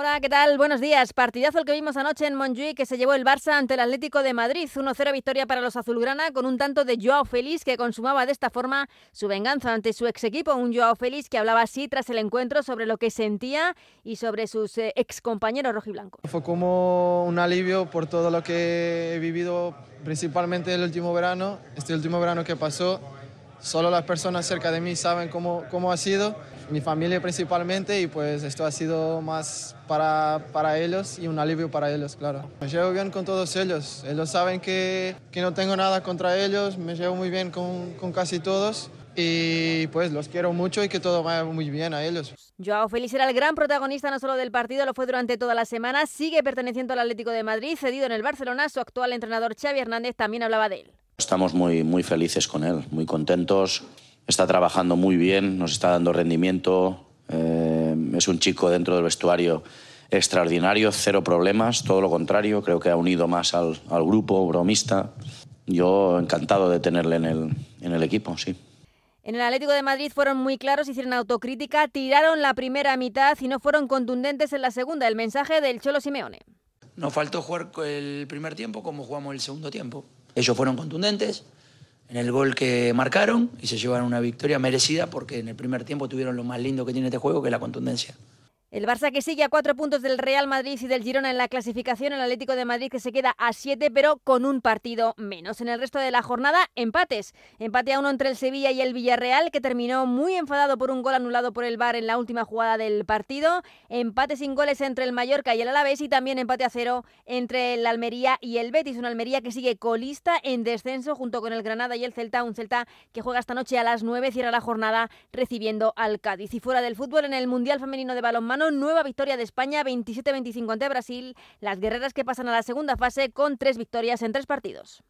Hola, ¿qué tal? Buenos días. Partidazo el que vimos anoche en Montjuic que se llevó el Barça ante el Atlético de Madrid. 1-0 victoria para los azulgrana con un tanto de Joao Félix que consumaba de esta forma su venganza ante su ex equipo. Un Joao Félix que hablaba así tras el encuentro sobre lo que sentía y sobre sus eh, ex compañeros rojiblancos. Fue como un alivio por todo lo que he vivido, principalmente el último verano, este último verano que pasó. Solo las personas cerca de mí saben cómo, cómo ha sido mi familia principalmente y pues esto ha sido más para, para ellos y un alivio para ellos, claro. Me llevo bien con todos ellos, ellos saben que, que no tengo nada contra ellos, me llevo muy bien con, con casi todos y pues los quiero mucho y que todo vaya muy bien a ellos. Joao Félix era el gran protagonista no solo del partido, lo fue durante toda la semana, sigue perteneciendo al Atlético de Madrid, cedido en el Barcelona, su actual entrenador Xavi Hernández también hablaba de él. Estamos muy, muy felices con él, muy contentos está trabajando muy bien, nos está dando rendimiento. Eh, es un chico dentro del vestuario extraordinario, cero problemas, todo lo contrario, creo que ha unido más al, al grupo bromista. Yo encantado de tenerle en el, en el equipo, sí. En el Atlético de Madrid fueron muy claros, hicieron autocrítica, tiraron la primera mitad y no fueron contundentes en la segunda. El mensaje del Cholo Simeone. Nos faltó jugar el primer tiempo como jugamos el segundo tiempo. Ellos fueron contundentes, en el gol que marcaron y se llevaron una victoria merecida porque en el primer tiempo tuvieron lo más lindo que tiene este juego, que es la contundencia. El Barça que sigue a cuatro puntos del Real Madrid y del Girona en la clasificación, el Atlético de Madrid que se queda a siete, pero con un partido menos. En el resto de la jornada, empates. Empate a uno entre el Sevilla y el Villarreal, que terminó muy enfadado por un gol anulado por el VAR en la última jugada del partido. Empate sin goles entre el Mallorca y el Alavés y también empate a cero entre el Almería y el Betis. Una Almería que sigue colista en descenso junto con el Granada y el Celta. Un Celta que juega esta noche a las nueve, cierra la jornada recibiendo al Cádiz. Y fuera del fútbol, en el Mundial Femenino de Balonmano, nueva victoria de España 27-25 ante Brasil, las guerreras que pasan a la segunda fase con tres victorias en tres partidos.